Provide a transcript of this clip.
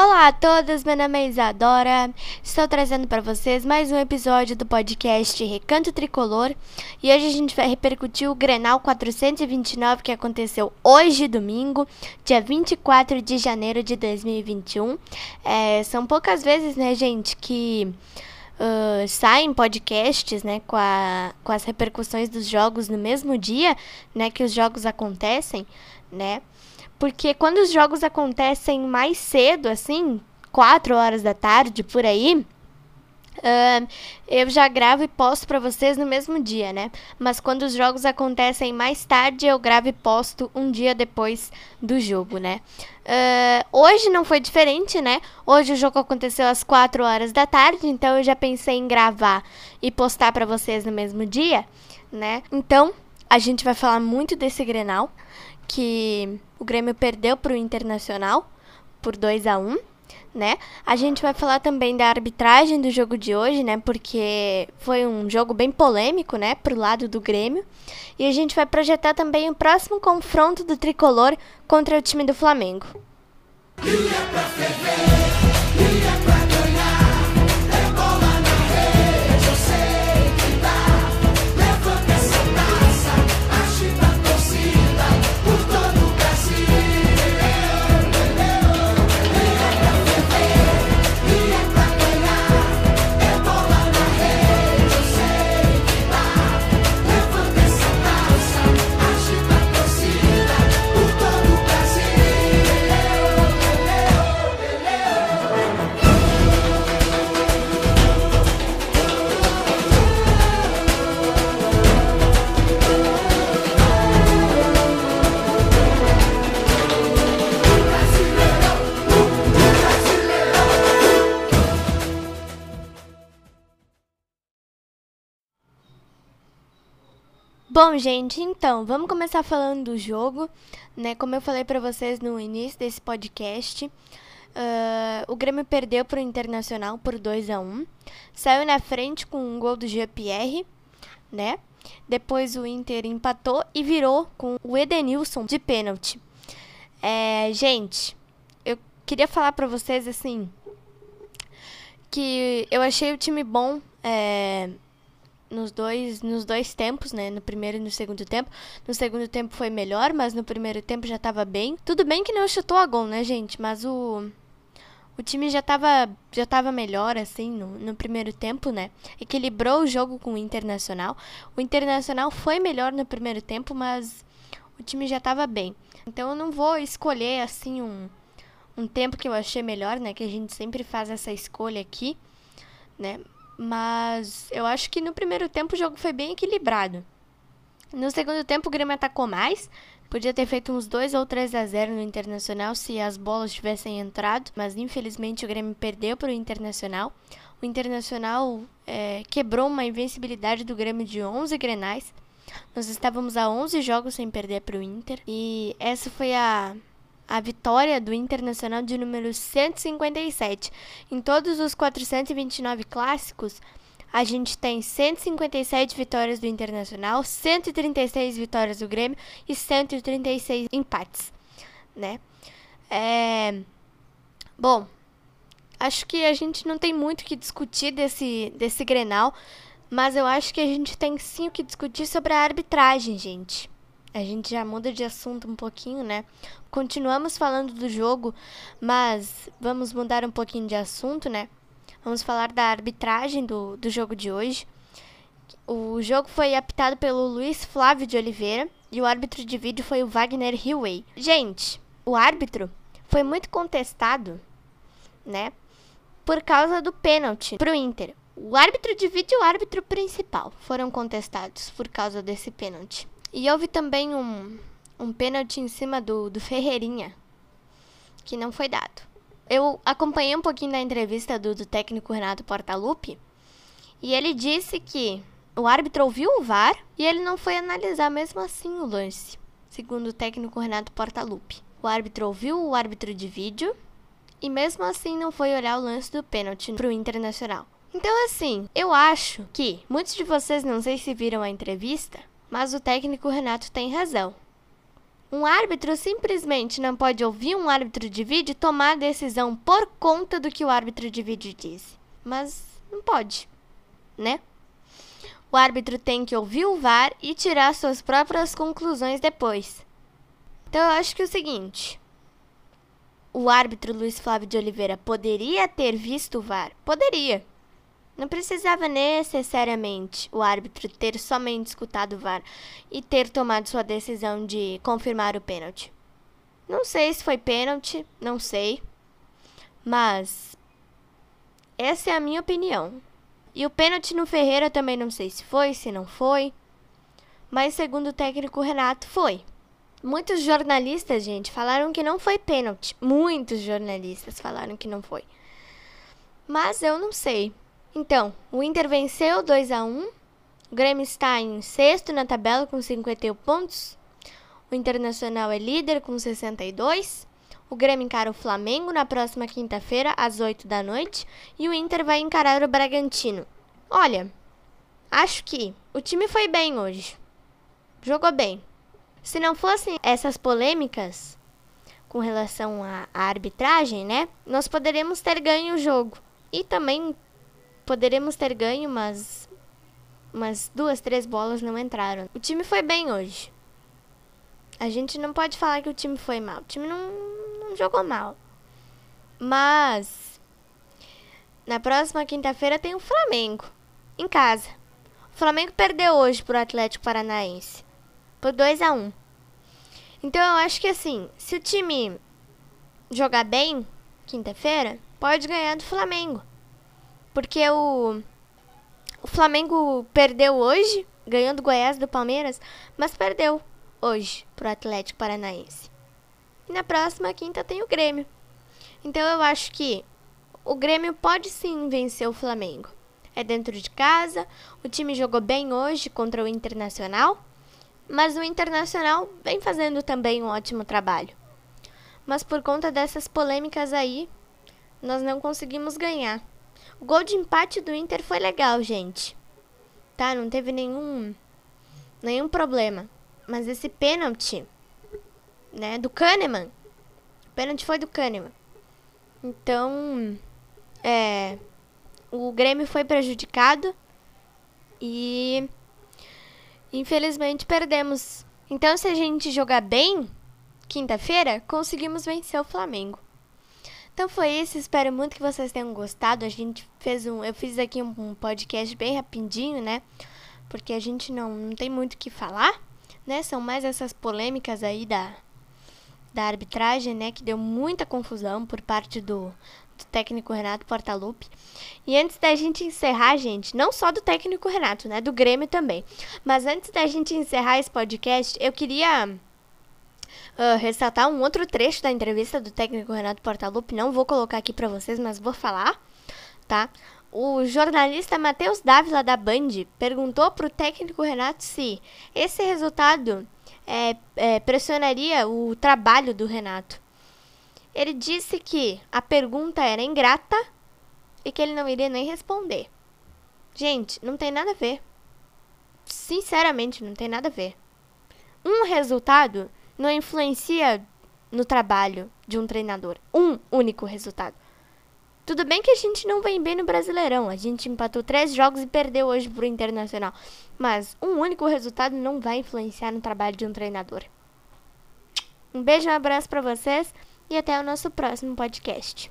Olá a todos, meu nome é Isadora. Estou trazendo para vocês mais um episódio do podcast Recanto Tricolor e hoje a gente vai repercutir o Grenal 429 que aconteceu hoje, domingo, dia 24 de janeiro de 2021. É, são poucas vezes, né, gente, que uh, saem podcasts, né, com, a, com as repercussões dos jogos no mesmo dia, né, que os jogos acontecem, né. Porque quando os jogos acontecem mais cedo, assim, 4 horas da tarde, por aí, Uh, eu já gravo e posto para vocês no mesmo dia, né? Mas quando os jogos acontecem mais tarde, eu gravo e posto um dia depois do jogo, né? Uh, hoje não foi diferente, né? Hoje o jogo aconteceu às 4 horas da tarde, então eu já pensei em gravar e postar para vocês no mesmo dia, né? Então, a gente vai falar muito desse Grenal que o Grêmio perdeu para o Internacional por 2 a 1 né? A gente vai falar também da arbitragem do jogo de hoje, né? Porque foi um jogo bem polêmico, né? Pro lado do Grêmio. E a gente vai projetar também o próximo confronto do Tricolor contra o time do Flamengo. Bom, gente, então, vamos começar falando do jogo, né? Como eu falei para vocês no início desse podcast, uh, o Grêmio perdeu para o Internacional por 2 a 1 Saiu na frente com um gol do Jean-Pierre, né? Depois o Inter empatou e virou com o Edenilson de pênalti. É, gente, eu queria falar para vocês, assim, que eu achei o time bom, é, nos dois, nos dois tempos, né? No primeiro e no segundo tempo. No segundo tempo foi melhor, mas no primeiro tempo já estava bem. Tudo bem que não chutou a gol, né, gente? Mas o o time já estava já tava melhor, assim, no, no primeiro tempo, né? Equilibrou o jogo com o Internacional. O Internacional foi melhor no primeiro tempo, mas o time já estava bem. Então eu não vou escolher, assim, um, um tempo que eu achei melhor, né? Que a gente sempre faz essa escolha aqui, né? Mas eu acho que no primeiro tempo o jogo foi bem equilibrado. No segundo tempo o Grêmio atacou mais. Podia ter feito uns 2 ou 3 a 0 no Internacional se as bolas tivessem entrado, mas infelizmente o Grêmio perdeu para o Internacional. O Internacional é, quebrou uma invencibilidade do Grêmio de 11 grenais. Nós estávamos a 11 jogos sem perder para o Inter. E essa foi a a vitória do Internacional de número 157. Em todos os 429 clássicos, a gente tem 157 vitórias do Internacional, 136 vitórias do Grêmio e 136 empates, né? É... Bom, acho que a gente não tem muito que discutir desse, desse Grenal, mas eu acho que a gente tem sim o que discutir sobre a arbitragem, gente. A gente já muda de assunto um pouquinho, né? Continuamos falando do jogo, mas vamos mudar um pouquinho de assunto, né? Vamos falar da arbitragem do, do jogo de hoje. O jogo foi apitado pelo Luiz Flávio de Oliveira e o árbitro de vídeo foi o Wagner Hillway. Gente, o árbitro foi muito contestado, né? Por causa do pênalti pro Inter. O árbitro de vídeo e o árbitro principal foram contestados por causa desse pênalti. E houve também um, um pênalti em cima do, do Ferreirinha, que não foi dado. Eu acompanhei um pouquinho da entrevista do, do técnico Renato Portaluppi e ele disse que o árbitro ouviu o VAR e ele não foi analisar mesmo assim o lance, segundo o técnico Renato Portaluppi. O árbitro ouviu o árbitro de vídeo e mesmo assim não foi olhar o lance do pênalti para o Internacional. Então, assim, eu acho que muitos de vocês não sei se viram a entrevista, mas o técnico Renato tem razão. Um árbitro simplesmente não pode ouvir um árbitro de vídeo tomar decisão por conta do que o árbitro de vídeo disse. Mas não pode, né? O árbitro tem que ouvir o VAR e tirar suas próprias conclusões depois. Então eu acho que é o seguinte: o árbitro Luiz Flávio de Oliveira poderia ter visto o VAR? Poderia. Não precisava necessariamente o árbitro ter somente escutado o VAR e ter tomado sua decisão de confirmar o pênalti. Não sei se foi pênalti, não sei. Mas essa é a minha opinião. E o pênalti no Ferreira também não sei se foi, se não foi. Mas segundo o técnico Renato, foi. Muitos jornalistas, gente, falaram que não foi pênalti. Muitos jornalistas falaram que não foi. Mas eu não sei. Então, o Inter venceu 2 a 1 O Grêmio está em sexto na tabela com 51 pontos. O Internacional é líder com 62. O Grêmio encara o Flamengo na próxima quinta-feira, às 8 da noite. E o Inter vai encarar o Bragantino. Olha, acho que o time foi bem hoje. Jogou bem. Se não fossem essas polêmicas com relação à arbitragem, né? Nós poderíamos ter ganho o jogo. E também Poderíamos ter ganho, mas umas duas, três bolas não entraram. O time foi bem hoje. A gente não pode falar que o time foi mal. O time não, não jogou mal. Mas na próxima quinta-feira tem o Flamengo em casa. O Flamengo perdeu hoje pro Atlético Paranaense por 2 a 1. Então eu acho que assim, se o time jogar bem quinta-feira, pode ganhar do Flamengo. Porque o, o Flamengo perdeu hoje, ganhou do Goiás do Palmeiras, mas perdeu hoje pro Atlético Paranaense. E na próxima quinta tem o Grêmio. Então eu acho que o Grêmio pode sim vencer o Flamengo. É dentro de casa, o time jogou bem hoje contra o Internacional, mas o Internacional vem fazendo também um ótimo trabalho. Mas por conta dessas polêmicas aí, nós não conseguimos ganhar. O gol de empate do Inter foi legal, gente. Tá? Não teve nenhum nenhum problema. Mas esse pênalti, né, do Kahneman. O pênalti foi do Kahneman. Então, é, o Grêmio foi prejudicado e infelizmente perdemos. Então, se a gente jogar bem, quinta-feira, conseguimos vencer o Flamengo. Então foi isso, espero muito que vocês tenham gostado. A gente fez um, eu fiz aqui um, podcast bem rapidinho, né? Porque a gente não, não tem muito o que falar, né? São mais essas polêmicas aí da da arbitragem, né, que deu muita confusão por parte do, do técnico Renato Portaluppi. E antes da gente encerrar, gente, não só do técnico Renato, né, do Grêmio também. Mas antes da gente encerrar esse podcast, eu queria uh, ressaltar um outro trecho da entrevista do técnico Renato Portaluppi. Não vou colocar aqui para vocês, mas vou falar, tá? O jornalista Matheus Dávila da Band perguntou para o técnico Renato se esse resultado é, é, pressionaria o trabalho do Renato. Ele disse que a pergunta era ingrata e que ele não iria nem responder. Gente, não tem nada a ver. Sinceramente, não tem nada a ver. Um resultado não influencia no trabalho de um treinador. Um único resultado. Tudo bem que a gente não vem bem no Brasileirão. A gente empatou três jogos e perdeu hoje pro Internacional. Mas um único resultado não vai influenciar no trabalho de um treinador. Um beijo, um abraço para vocês e até o nosso próximo podcast.